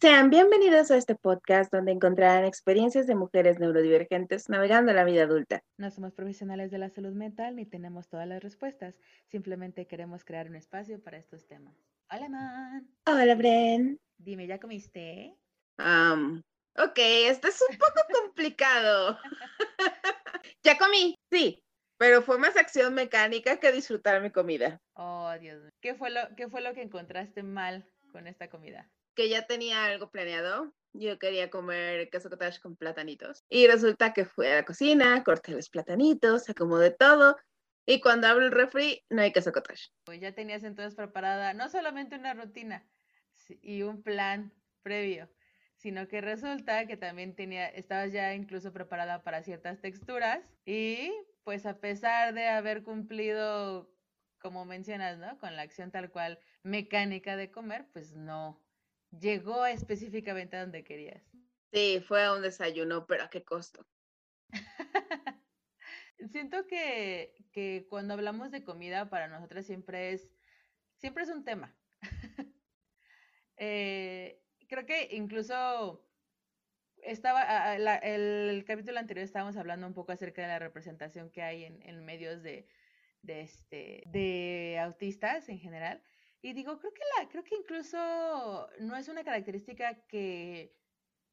Sean bienvenidos a este podcast donde encontrarán experiencias de mujeres neurodivergentes navegando la vida adulta. No somos profesionales de la salud mental ni tenemos todas las respuestas. Simplemente queremos crear un espacio para estos temas. Hola, man. Hola, Bren. Dime, ¿ya comiste? Um, ok, esto es un poco complicado. ya comí, sí, pero fue más acción mecánica que disfrutar mi comida. Oh, Dios mío. ¿Qué fue lo, qué fue lo que encontraste mal con esta comida? Que ya tenía algo planeado. Yo quería comer queso cottage con platanitos. Y resulta que fui a la cocina, corté los platanitos, acomodé todo. Y cuando abro el refri, no hay queso cottage. Pues ya tenías entonces preparada no solamente una rutina y un plan previo, sino que resulta que también tenía, estabas ya incluso preparada para ciertas texturas y pues a pesar de haber cumplido, como mencionas, ¿no? Con la acción tal cual mecánica de comer, pues no, llegó específicamente a donde querías. Sí, fue a un desayuno, pero ¿a qué costo? Siento que, que, cuando hablamos de comida para nosotras siempre es, siempre es un tema. eh, creo que incluso estaba, el, capítulo anterior estábamos hablando un poco acerca de la representación que hay en, en medios de, de, este, de autistas en general. Y digo, creo que la, creo que incluso no es una característica que,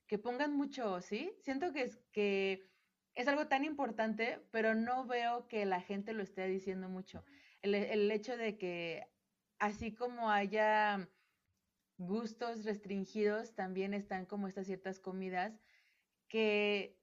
que pongan mucho, ¿sí? Siento que es que es algo tan importante, pero no veo que la gente lo esté diciendo mucho. El, el hecho de que así como haya gustos restringidos, también están como estas ciertas comidas que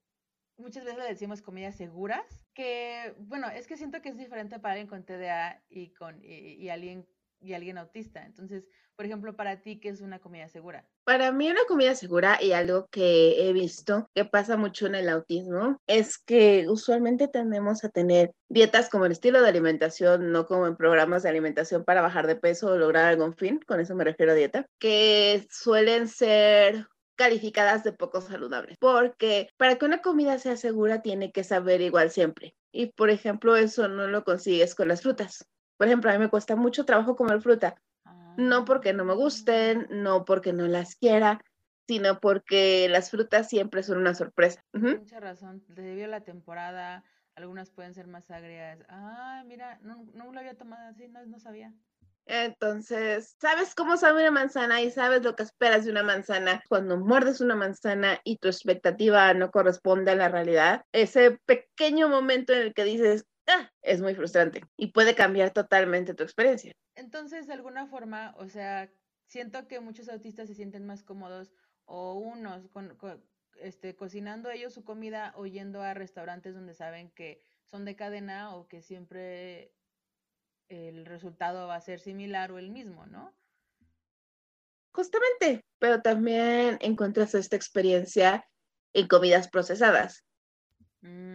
muchas veces le decimos comidas seguras, que bueno, es que siento que es diferente para alguien con TDA y con y, y alguien y alguien autista. Entonces, por ejemplo, para ti, ¿qué es una comida segura? Para mí una comida segura y algo que he visto que pasa mucho en el autismo es que usualmente tendemos a tener dietas como el estilo de alimentación, no como en programas de alimentación para bajar de peso o lograr algún fin, con eso me refiero a dieta, que suelen ser calificadas de poco saludables, porque para que una comida sea segura tiene que saber igual siempre. Y por ejemplo, eso no lo consigues con las frutas. Por ejemplo, a mí me cuesta mucho trabajo comer fruta, no ah. porque no me gusten, no porque no las quiera, sino porque las frutas siempre son una sorpresa. Mucha razón, debido a la temporada, algunas pueden ser más agrias. Ah, mira, no, no lo había tomado así, no, no sabía. Entonces, sabes cómo sabe una manzana y sabes lo que esperas de una manzana. Cuando muerdes una manzana y tu expectativa no corresponde a la realidad, ese pequeño momento en el que dices, ah, es muy frustrante y puede cambiar totalmente tu experiencia. Entonces, de alguna forma, o sea, siento que muchos autistas se sienten más cómodos o unos con, este, cocinando ellos su comida o yendo a restaurantes donde saben que son de cadena o que siempre el resultado va a ser similar o el mismo, ¿no? Justamente, pero también encuentras esta experiencia en comidas procesadas.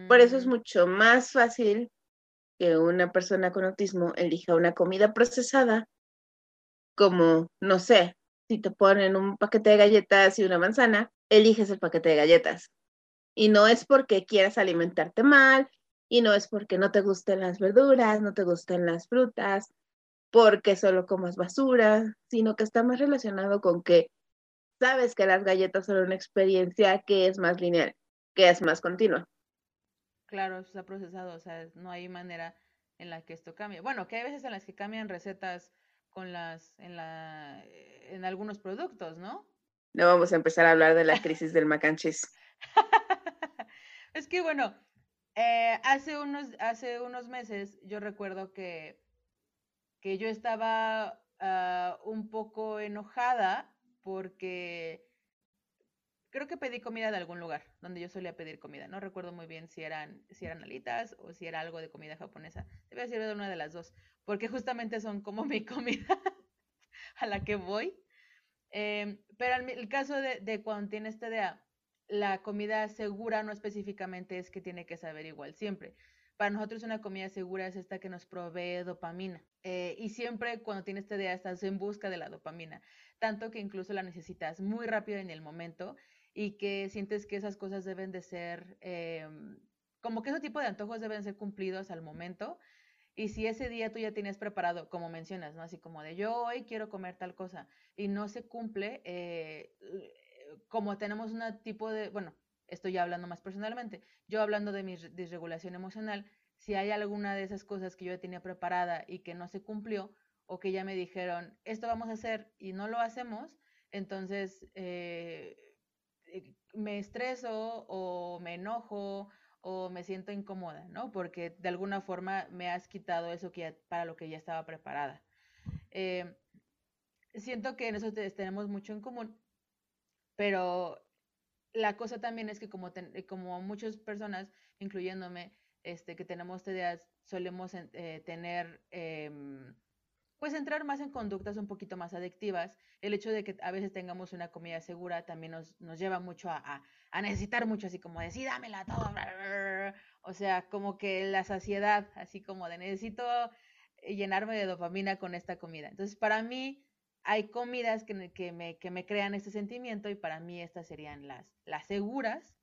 Por eso es mm. mucho más fácil que una persona con autismo elija una comida procesada, como, no sé, si te ponen un paquete de galletas y una manzana, eliges el paquete de galletas. Y no es porque quieras alimentarte mal, y no es porque no te gusten las verduras, no te gusten las frutas, porque solo comas basura, sino que está más relacionado con que sabes que las galletas son una experiencia que es más lineal, que es más continua. Claro, está procesado, o sea, no hay manera en la que esto cambie. Bueno, que hay veces en las que cambian recetas con las, en la, en algunos productos, ¿no? No vamos a empezar a hablar de la crisis del mac and cheese. es que bueno, eh, hace unos, hace unos meses yo recuerdo que, que yo estaba ah, un poco enojada porque creo que pedí comida de algún lugar donde yo solía pedir comida. No recuerdo muy bien si eran, si eran alitas o si era algo de comida japonesa. Debe ser de una de las dos, porque justamente son como mi comida a la que voy. Em, pero el, el caso de, de, cuando tienes idea, la comida segura no específicamente es que tiene que saber igual siempre. Para nosotros una comida segura es esta que nos provee dopamina. Eh, y siempre cuando tienes idea estás en busca de la dopamina, tanto que incluso la necesitas muy rápido en el momento y que sientes que esas cosas deben de ser, em, como que ese tipo de antojos deben ser cumplidos al momento. Y si ese día tú ya tienes preparado, como mencionas, ¿no? Así como de yo hoy quiero comer tal cosa y no se cumple, eh, como tenemos un tipo de, bueno, estoy ya hablando más personalmente, yo hablando de mi disregulación emocional, si hay alguna de esas cosas que yo tenía preparada y que no se cumplió, o que ya me dijeron, esto vamos a hacer y no lo hacemos, entonces eh, me estreso o me enojo o me siento incómoda, ¿no? Porque de alguna forma me has quitado eso que para lo que ya estaba preparada. Eh, siento que en eso tenemos mucho en común, pero la cosa también es que como, como muchas personas, incluyéndome, este, que tenemos TDA, solemos eh, tener, em, pues entrar más en conductas un poquito más adictivas. El hecho de que a veces tengamos una comida segura también nos, nos lleva mucho a, a, necesitar mucho, así como decir, dámela todo. O sea, como que la saciedad, así como de necesito llenarme de dopamina con esta comida. Entonces, para mí, hay comidas que, que, me, que me crean este sentimiento y para mí estas serían las, las seguras.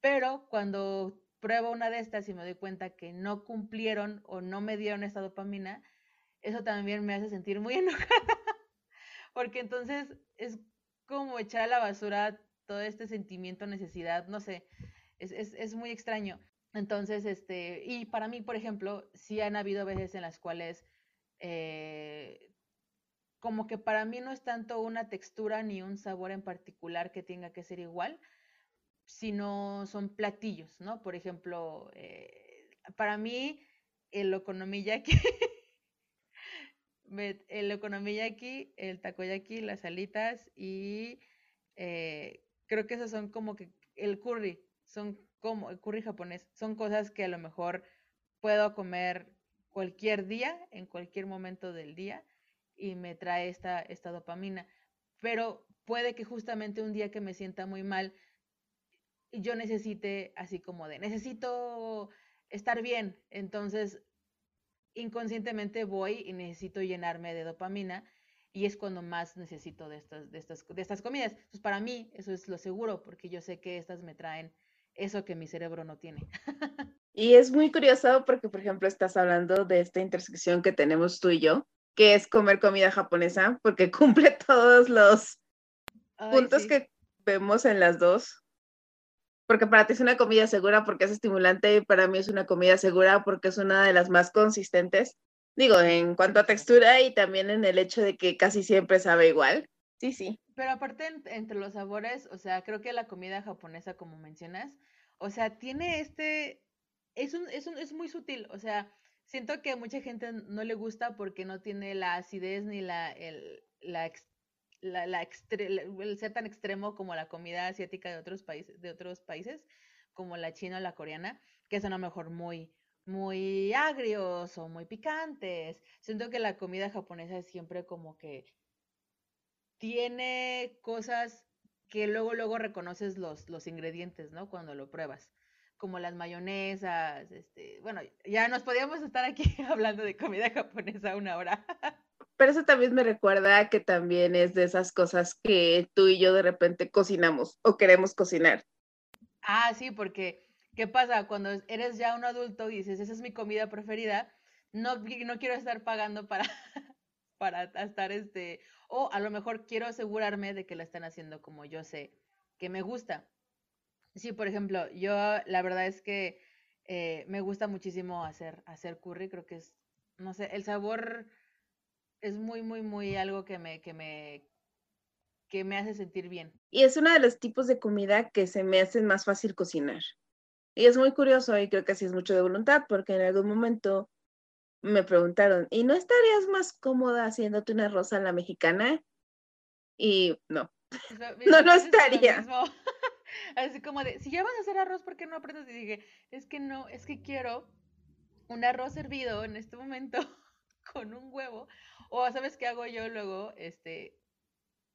Pero cuando pruebo una de estas y me doy cuenta que no cumplieron o no me dieron esta dopamina, eso también me hace sentir muy enojada, porque entonces es como echar a la basura todo este sentimiento, necesidad, no sé, es, es, es muy extraño. Entonces, este, y para mí, por ejemplo, sí han habido veces en las cuales eh, como que para mí no es tanto una textura ni un sabor en particular que tenga que ser igual, sino son platillos, ¿no? Por ejemplo, eh, para mí el okonomiyaki, el okonomiyaki, el takoyaki, las alitas y eh, creo que esos son como que el curry, son como el curry japonés, son cosas que a lo mejor puedo comer cualquier día, en cualquier momento del día y me trae esta, esta dopamina. Pero puede que justamente un día que me sienta muy mal, yo necesite así como de, necesito estar bien, entonces inconscientemente voy y necesito llenarme de dopamina y es cuando más necesito de estas, de estas, de estas comidas. Entonces para mí eso es lo seguro porque yo sé que estas me traen eso que mi cerebro no tiene. Y es muy curioso porque, por ejemplo, estás hablando de esta intersección que tenemos tú y yo, que es comer comida japonesa, porque cumple todos los puntos que vemos en las dos porque para ti es una comida segura porque es estimulante y para mí es una comida segura porque es una de las más consistentes. Digo, en cuanto a textura y también en el hecho de que casi siempre sabe igual. Sí, sí. Pero aparte entre los sabores, o sea, creo que la comida japonesa, como mencionas, o sea, tiene este, es, un, es, un, es muy sutil, o sea, siento que a mucha gente no le gusta porque no tiene la acidez ni la, el, la, la, la el ser tan extremo como la comida asiática de otros países, de otros países, como la china o la coreana, que son a lo mejor muy, muy agrios o muy picantes. Siento que la comida japonesa es siempre como que tiene cosas que luego, luego reconoces los, los ingredientes, ¿no? Cuando lo pruebas. Como las mayonesas, este, bueno, ya nos podíamos estar aquí hablando de comida japonesa una hora. Pero eso también me recuerda que también es de esas cosas que tú y yo de repente cocinamos o queremos cocinar. Ah, sí, porque ¿qué pasa? Cuando eres ya un adulto y dices, esa es mi comida preferida, no, no quiero estar pagando para, para estar este, o a lo mejor quiero asegurarme de que la están haciendo como yo sé que me gusta. Sí, por ejemplo, yo la verdad es que eh, me gusta muchísimo hacer, hacer curry, creo que es, no sé, el sabor es muy, muy, muy algo que me, que me, que me hace sentir bien. Y es uno de los tipos de comida que se me hace más fácil cocinar. Y es muy curioso y creo que así es mucho de voluntad, porque en algún momento me preguntaron, ¿y no estarías más cómoda haciéndote una rosa a la mexicana? Y no, no, no estaría. Así como de, si ya vas a hacer arroz, ¿por qué no aprendes? Y dije, es que no, es que quiero un arroz hervido en este momento con un huevo o sabes qué hago yo luego, este,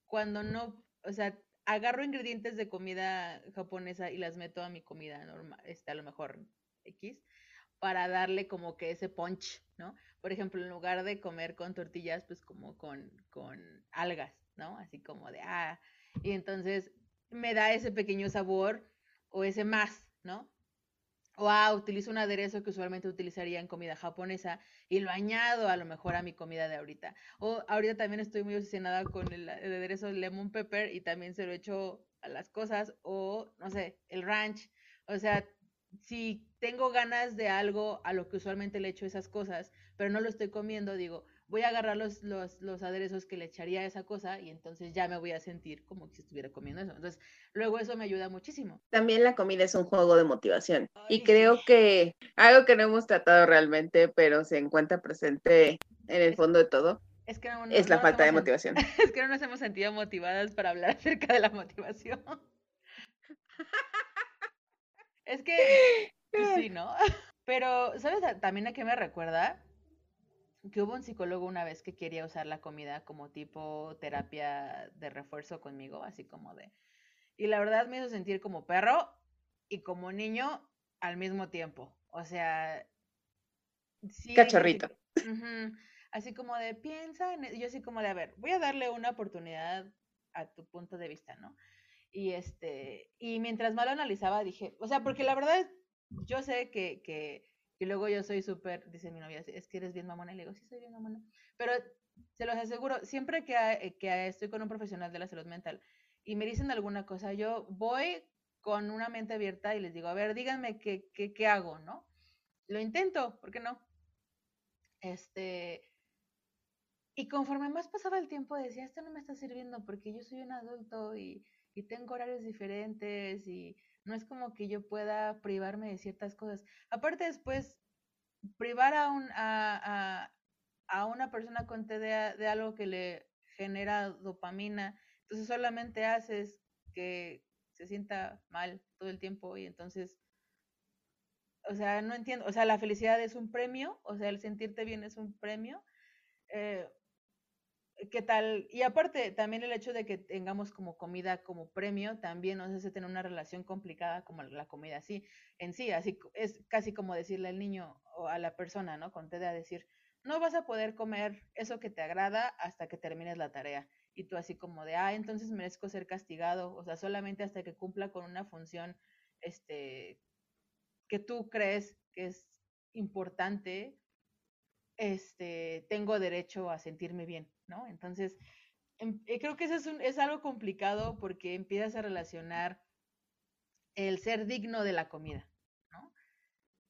cuando no, o sea, agarro ingredientes de comida japonesa y las meto a mi comida normal, este, a lo mejor X, para darle como que ese punch, ¿no? Por ejemplo, en lugar de comer con tortillas, pues como con, con algas, ¿no? Así como de, ah, y entonces me da ese pequeño sabor o ese más, ¿no? Ah, utilizo un aderezo que usualmente utilizaría en comida japonesa y lo añado a lo mejor a mi comida de ahorita. O ahorita también estoy muy obsesionada con el, aderezo lemon pepper y también se lo echo a las cosas o, no sé, el ranch. O sea, si tengo ganas de algo a lo que usualmente le echo esas cosas, pero no lo estoy comiendo, digo, voy a agarrar los, los, los, aderezos que le echaría a esa cosa y entonces ya me voy a sentir como si estuviera comiendo eso. Entonces, luego eso me ayuda muchísimo. También la comida es un juego de motivación y creo que algo que no hemos tratado realmente, pero se encuentra presente en el fondo de todo, es, que es la falta de motivación. Es que no nos hemos sentido motivadas para hablar acerca de la motivación. es que, pues sí, ¿no? Pero, ¿sabes también a qué me recuerda? Que hubo un psicólogo una vez que quería usar la comida como tipo terapia de refuerzo conmigo, así como de... Y la verdad me hizo sentir como perro y como niño al mismo tiempo. O sea... Sí, Cachorrito. Así, como de, piensa en... E-". Yo así como de, a ver, voy a darle una oportunidad a tu punto de vista, ¿no? Y este, y mientras más lo analizaba dije, o sea, porque la verdad yo sé que, que y luego yo soy súper, dice mi novia, es que eres bien mamona. Y le digo, sí, soy bien mamona. Pero se los aseguro, siempre que, eh, estoy con un profesional de la salud mental y me dicen alguna cosa, yo voy con una mente abierta y les digo, a ver, díganme qué, qué, qué hago, ¿no? Lo intento, ¿por qué no? Este, y conforme más pasaba el tiempo decía, esto no me está sirviendo porque yo soy un adulto y tengo horarios diferentes y no es como que yo pueda privarme de ciertas cosas. Aparte después, privar a, un, a, a, una persona con TDA de algo que le genera dopamina, entonces solamente haces que se sienta mal todo el tiempo y entonces, o sea, no entiendo, o sea, la felicidad es un premio, o sea, el sentirte bien es un premio. Eh, ¿Qué tal? Y aparte, también el hecho de que tengamos como comida como premio, también nos hace tener una relación complicada como la comida así, en sí, así es casi como decirle al niño o a la persona, ¿no? Con a decir, no vas a poder comer eso que te agrada hasta que termines la tarea. Y tú así como de, ah, entonces merezco ser castigado, o sea, solamente hasta que cumpla con una función, este, que tú crees que es importante, este, tengo derecho a sentirme bien. ¿No? Entonces, em, eh, creo que eso es, es algo complicado porque empiezas a relacionar el ser digno de la comida, ¿no?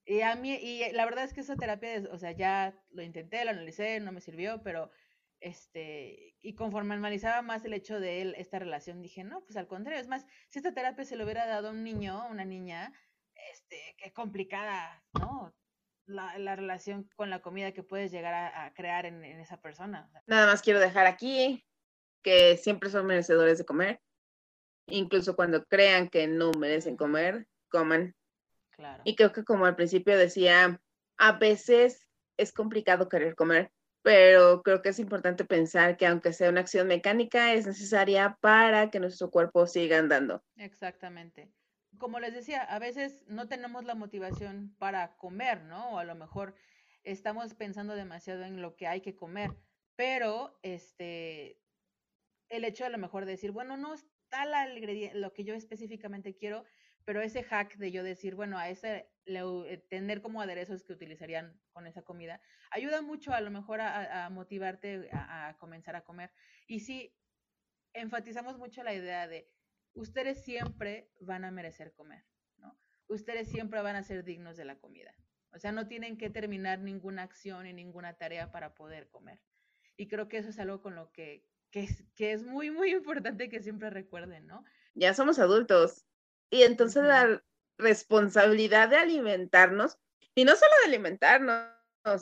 Y a mí, y la verdad es que esa terapia, o sea, ya lo intenté, lo analicé, no me sirvió, pero este, y conforme analizaba más el hecho de él, esta relación, dije, no, pues al contrario, es más, si esta terapia se lo hubiera dado a un niño, una niña, este, qué complicada, ¿no? La, relación con la comida que puedes llegar a, crear en, esa persona. Nada más quiero dejar aquí que siempre son merecedores de comer. Incluso cuando crean que no merecen comer, coman. Claro. Y creo que como al principio decía, a veces es complicado querer comer, pero creo que es importante pensar que aunque sea una acción mecánica, es necesaria para que nuestro cuerpo siga andando. Exactamente como les decía, a veces no tenemos la motivación para comer, ¿no? O a lo mejor estamos pensando demasiado en lo que hay que comer, pero este, el hecho de a lo mejor decir, bueno, no está la lo que yo específicamente quiero, pero ese hack de yo decir, bueno, a ese eh, tener como aderezos que utilizarían con esa comida, ayuda mucho a lo mejor a, motivarte a, a, comenzar a comer. Y sí, enfatizamos mucho la idea de ustedes siempre van a merecer comer, ¿no? Ustedes siempre van a ser dignos de la comida. O sea, no tienen que terminar ninguna acción y ninguna tarea para poder comer. Y creo que eso es algo con lo que, que, es, que es muy, muy importante que siempre recuerden, ¿no? Ya somos adultos. Y entonces la responsabilidad de alimentarnos, y no solo de alimentarnos,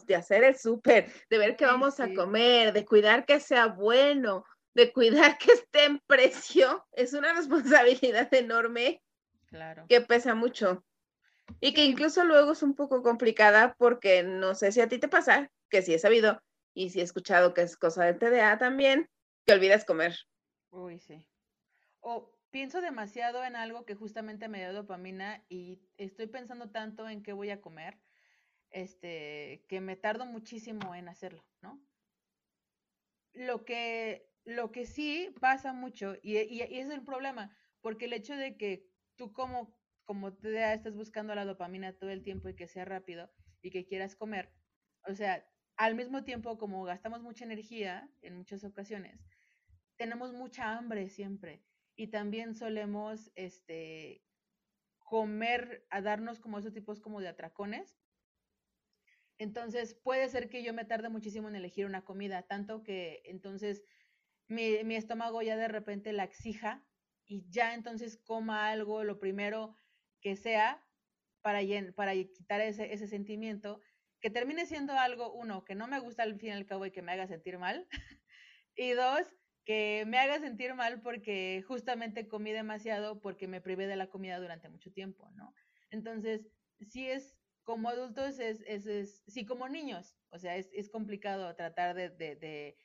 de hacer el súper, de ver qué vamos a comer, de cuidar que sea bueno, de cuidar que esté en precio es una responsabilidad enorme claro. que pesa mucho y que incluso luego es un poco complicada porque no sé si a ti te pasa, que sí he sabido y sí he escuchado que es cosa del TDA también, que olvidas comer. Uy, sí. O pienso demasiado en algo que justamente me da dopamina y estoy pensando tanto en qué voy a comer, este, que me tardo muchísimo en hacerlo, ¿no? Lo que lo que sí pasa mucho, y, y, es el problema, porque el hecho de que tú como como TDA estás buscando la dopamina todo el tiempo y que sea rápido y que quieras comer, o sea, al mismo tiempo como gastamos mucha energía en muchas ocasiones, tenemos mucha hambre siempre y también solemos este comer a darnos como esos tipos como de atracones. Entonces puede ser que yo me tarde muchísimo en elegir una comida, tanto que entonces mi, mi estómago ya de repente la exija y ya entonces coma algo, lo primero que sea, para, para quitar ese, ese sentimiento, que termine siendo algo, uno, que no me gusta al fin y al cabo y que me haga sentir mal, y dos, que me haga sentir mal porque justamente comí demasiado porque me privé de la comida durante mucho tiempo, ¿no? Entonces, si es como adultos, es, es, es sí como niños, o sea, es, es complicado tratar de, de, de,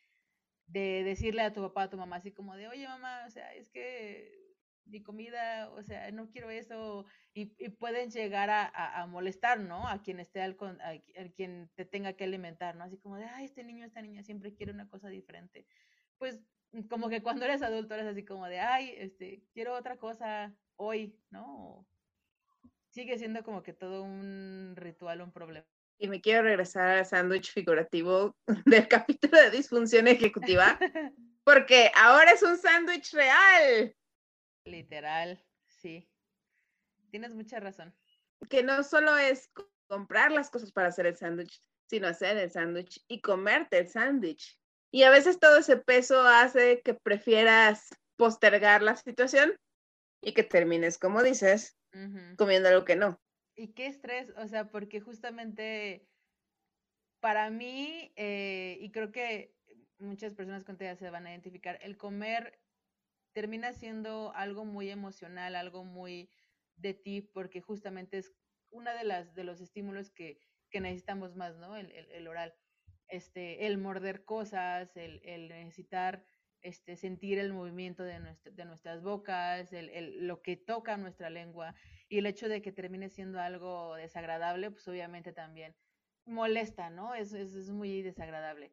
de, decirle a tu papá, a tu mamá, así como de, oye mamá, o sea, es que mi comida, o sea, no quiero eso, y, pueden llegar a, molestar, ¿no? A quien esté al, a, a, quien te tenga que alimentar, ¿no? Así como de, ay, este niño, esta niña siempre quiere una cosa diferente. Pues como que cuando eres adulto eres así como de, ay, este, quiero otra cosa hoy, ¿no? Sigue siendo como que todo un ritual, un problema. Y me quiero regresar al sándwich figurativo del capítulo de disfunción ejecutiva, porque ahora es un sándwich real. Literal, sí. Tienes mucha razón. Que no solo es comprar las cosas para hacer el sándwich, sino hacer el sándwich y comerte el sándwich. Y a veces todo ese peso hace que prefieras postergar la situación y que termines, como dices, comiendo algo que no. Y qué estrés, o sea, porque justamente para mí, eh, y creo que muchas personas con TEA se van a identificar, el comer termina siendo algo muy emocional, algo muy de ti, porque justamente es una de las de los estímulos que, que necesitamos más, ¿no? El, el, el oral este, el morder cosas, el, el necesitar este, sentir el movimiento de, nuestras bocas, lo que toca nuestra lengua y el hecho de que termine siendo algo desagradable, pues obviamente también molesta, ¿no? Es muy desagradable.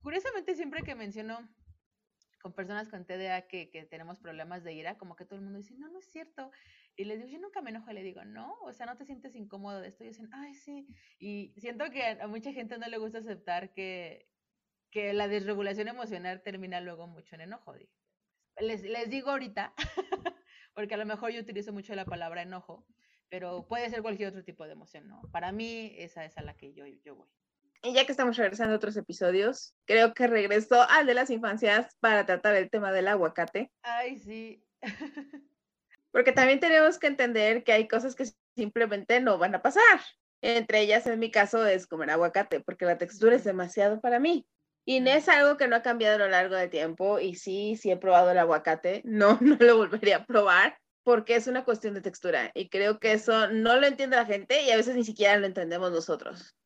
Curiosamente, siempre que menciono con personas con TDA que, que, tenemos problemas de ira, como que todo el mundo dice, no, no es cierto. Y les digo, yo nunca me enojo, y le digo, no, o sea, no te sientes incómodo de esto. Y dicen, ay, sí. Y siento que a mucha gente no le gusta aceptar que, que la desregulación emocional termina luego mucho en enojo. Les, les digo ahorita, porque a lo mejor yo utilizo mucho la palabra enojo, pero puede ser cualquier otro tipo de emoción, ¿no? Para mí, esa es a la que yo, yo voy. Y ya que estamos regresando a otros episodios, creo que regreso al de las infancias para tratar el tema del aguacate. Ay, sí. porque también tenemos que entender que hay cosas que simplemente no van a pasar. Entre ellas, en mi caso, es comer aguacate, porque la textura es demasiado para mí. Y no es algo que no ha cambiado a lo largo del tiempo. Y sí, sí he probado el aguacate. No, no lo volvería a probar porque es una cuestión de textura. Y creo que eso no lo entiende la gente y a veces ni siquiera lo entendemos nosotros.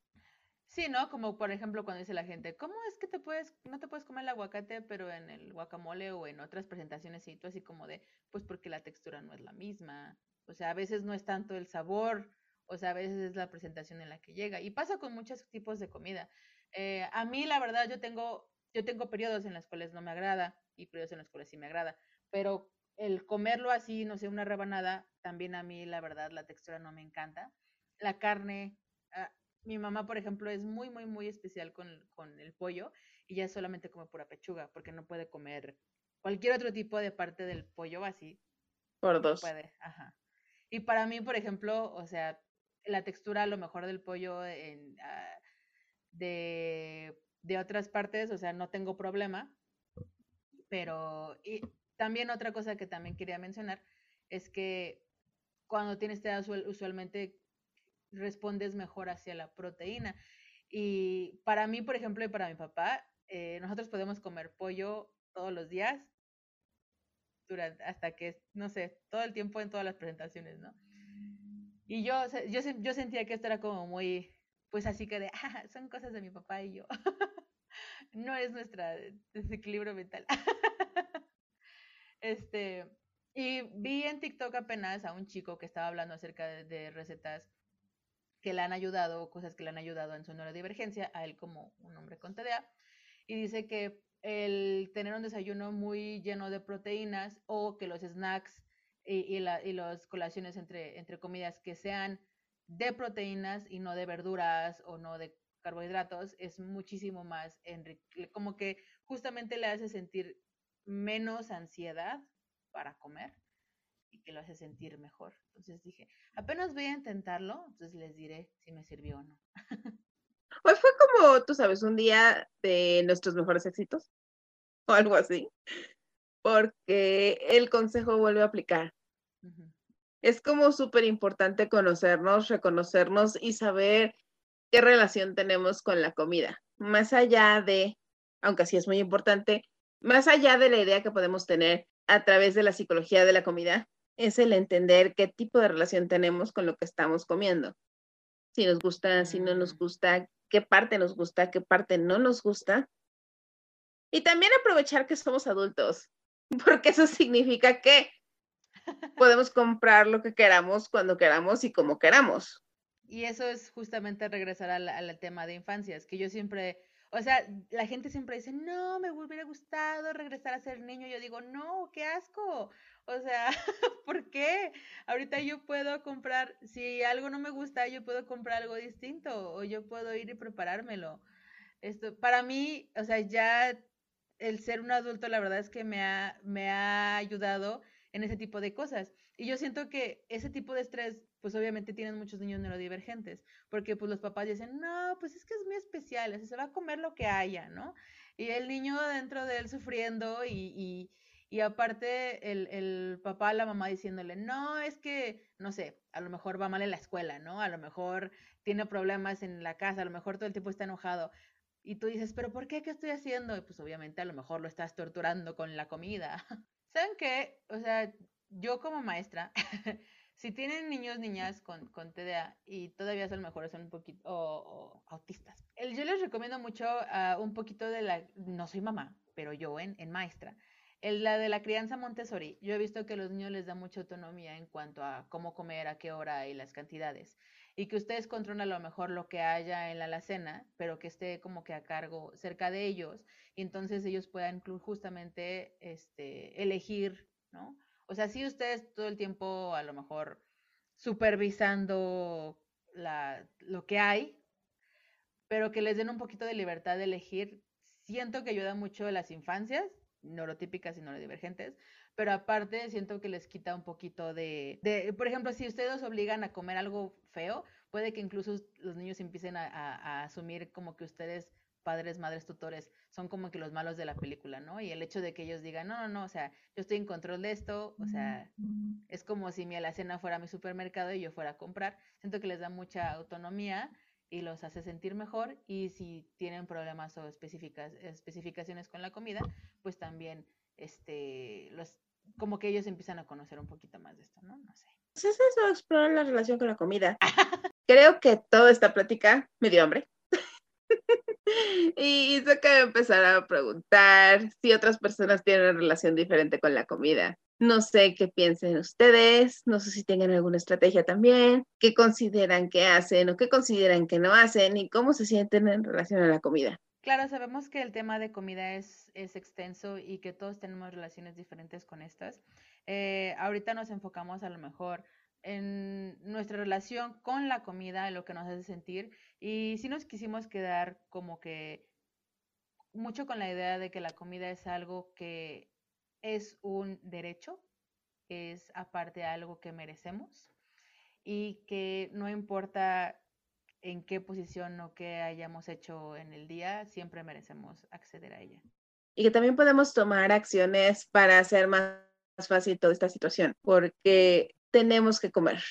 Sí, ¿no? Como por ejemplo cuando dice la gente, ¿cómo es que te puedes, no te puedes comer el aguacate, pero en el guacamole o en otras presentaciones y tú así como de, pues porque la textura no es la misma. O sea, a veces no es tanto el sabor, o sea, a veces es la presentación en la que llega. Y pasa con muchos tipos de comida. Eh, a mí, la verdad, yo tengo, yo tengo periodos en los cuales no me agrada y periodos en los cuales sí me agrada. Pero el comerlo así, no sé, una rebanada, también a mí, la verdad, la textura no me encanta. La carne, ah, mi mamá, por ejemplo, es muy, muy, muy especial con, con el pollo y ya solamente come pura pechuga porque no puede comer cualquier otro tipo de parte del pollo así. Por dos. puede, ajá. Y para mí, por ejemplo, o sea, la textura a lo mejor del pollo en, uh, de, de otras partes, o sea, no tengo problema. Pero y también otra cosa que también quería mencionar es que cuando tienes este usualmente respondes mejor hacia la proteína. Y para mí, por ejemplo, y para mi papá, eh, nosotros podemos comer pollo todos los días, durante, hasta que, no sé, todo el tiempo en todas las presentaciones, ¿no? Y yo, yo, yo sentía que esto era como muy, pues así que de, son cosas de mi papá y yo. no es nuestra desequilibrio mental. este, y vi en TikTok apenas a un chico que estaba hablando acerca de, recetas que le han ayudado, cosas que le han ayudado en su neurodivergencia, a él como un hombre con TDA, y dice que el tener un desayuno muy lleno de proteínas o que los snacks y, y las colaciones entre, entre comidas que sean de proteínas y no de verduras o no de carbohidratos es muchísimo más como que justamente le hace sentir menos ansiedad para comer y que lo hace sentir mejor. Entonces dije, apenas voy a intentarlo, entonces les diré si me sirvió o no. Hoy fue como, tú sabes, un día de nuestros mejores éxitos o algo así, porque el consejo vuelve a aplicar. Es como súper importante conocernos, reconocernos y saber qué relación tenemos con la comida, más allá de, aunque sí es muy importante, más allá de la idea que podemos tener a través de la psicología de la comida, es el entender qué tipo de relación tenemos con lo que estamos comiendo. Si nos gusta, si no nos mm. gusta, qué parte nos gusta, qué parte no nos gusta. Y también aprovechar que somos adultos, porque eso significa que podemos comprar lo que queramos cuando queramos y como queramos. Y eso es justamente regresar al, tema de infancias, que yo siempre, o sea, la gente siempre dice, no, me hubiera gustado regresar a ser niño. Yo digo, no, qué asco. O sea, ¿por qué? Ahorita yo puedo comprar, si algo no me gusta, yo puedo comprar algo distinto o yo puedo ir y preparármelo. Esto, para mí, o sea, ya el ser un adulto, la verdad es que me ha, me ha ayudado en ese tipo de cosas. Y yo siento que ese tipo de estrés, pues obviamente tienen muchos niños neurodivergentes, porque pues los papás dicen, no, pues es que es muy especial, se va a comer lo que haya, ¿no? Y el niño dentro de él sufriendo y, y, aparte el, el, papá, la mamá diciéndole, no, es que, no sé, a lo mejor va mal en la escuela, ¿no? A lo mejor tiene problemas en la casa, a lo mejor todo el tiempo está enojado. Y tú dices, pero ¿por qué? ¿Qué estoy haciendo? Y pues obviamente a lo mejor lo estás torturando con la comida. ¿Saben qué? O sea, yo como maestra, si tienen niños, niñas con, con TDA y todavía a lo mejor son un poquito o, autistas, el, yo les recomiendo mucho uh, un poquito de la, no soy mamá, pero yo en, en maestra, el, la de la crianza Montessori. Yo he visto que a los niños les da mucha autonomía en cuanto a cómo comer, a qué hora y las cantidades. Y que ustedes controlen a lo mejor lo que haya en la alacena, pero que esté como que a cargo cerca de ellos. Y entonces ellos puedan justamente este, elegir, ¿no? O sea, si ustedes todo el tiempo a lo mejor supervisando lo que hay, pero que les den un poquito de libertad de elegir, siento que ayuda mucho a las infancias, neurotípicas y neurodivergentes, pero aparte siento que les quita un poquito de, de, por ejemplo, si ustedes los obligan a comer algo feo, puede que incluso los niños empiecen a, a asumir como que ustedes padres, madres, tutores, son como que los malos de la película, ¿no? Y el hecho de que ellos digan, no, no, no, o sea, yo estoy en control de esto, o sea, es como si mi alacena fuera mi supermercado y yo fuera a comprar. Siento que les da mucha autonomía y los hace sentir mejor y si tienen problemas o especificaciones con la comida, pues también, este, los, como que ellos empiezan a conocer un poquito más de esto, ¿no? No sé. Pues es eso, explorar la relación con la comida. Creo que toda esta plática me dio hambre. y hizo que empezar a preguntar si otras personas tienen una relación diferente con la comida. No sé qué piensen ustedes, no sé si tengan alguna estrategia también, qué consideran que hacen o qué consideran que no hacen y cómo se sienten en relación a la comida. Claro, sabemos que el tema de comida es, extenso y que todos tenemos relaciones diferentes con estas. Eh, ahorita nos enfocamos a lo mejor en nuestra relación con la comida, en lo que nos hace sentir. Y sí nos quisimos quedar como que mucho con la idea de que la comida es algo que es un derecho, es aparte algo que merecemos y que no importa en qué posición o qué hayamos hecho en el día, siempre merecemos acceder a ella. Y que también podemos tomar acciones para hacer más fácil toda esta situación, porque tenemos que comer.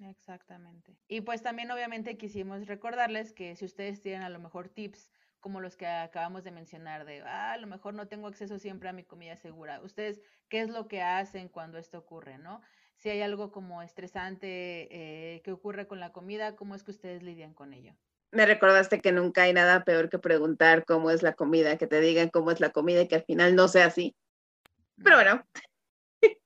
Exactamente. Y pues también obviamente quisimos recordarles que si ustedes tienen a lo mejor tips como los que acabamos de mencionar de, ah, a lo mejor no tengo acceso siempre a mi comida segura. Ustedes, ¿qué es lo que hacen cuando esto ocurre, no? Si hay algo como estresante eh, que ocurre con la comida, ¿cómo es que ustedes lidian con ello? Me recordaste que nunca hay nada peor que preguntar cómo es la comida, que te digan cómo es la comida y que al final no sea así. Pero bueno,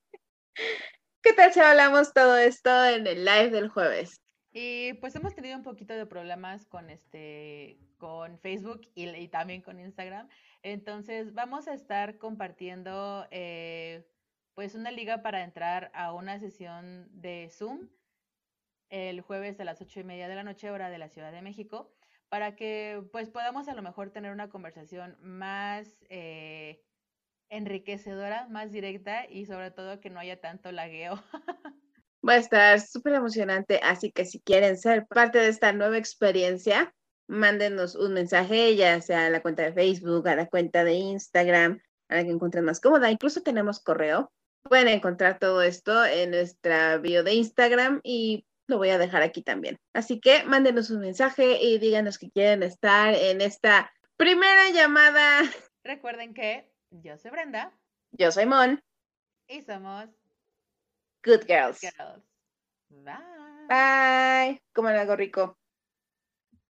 ¿Qué tal si hablamos todo esto en el live del jueves? Y pues hemos tenido un poquito de problemas con este, con Facebook y, también con Instagram. Entonces vamos a estar compartiendo eh, pues una liga para entrar a una sesión de Zoom el jueves a las ocho y media de la noche, hora de la Ciudad de México, para que pues podamos a lo mejor tener una conversación más eh, enriquecedora, más directa y sobre todo que no haya tanto lagueo. Va a estar súper emocionante, así que si quieren ser parte de esta nueva experiencia, mándenos un mensaje, ya sea a la cuenta de Facebook, a la cuenta de Instagram, a la que encuentren más cómoda. Incluso tenemos correo. Pueden encontrar todo esto en nuestra bio de Instagram y lo voy a dejar aquí también. Así que mándenos un mensaje y díganos que quieren estar en esta primera llamada. Recuerden que yo soy Brenda. Yo soy Mon. Y somos Good Girls. Bye. Bye. Coman algo rico.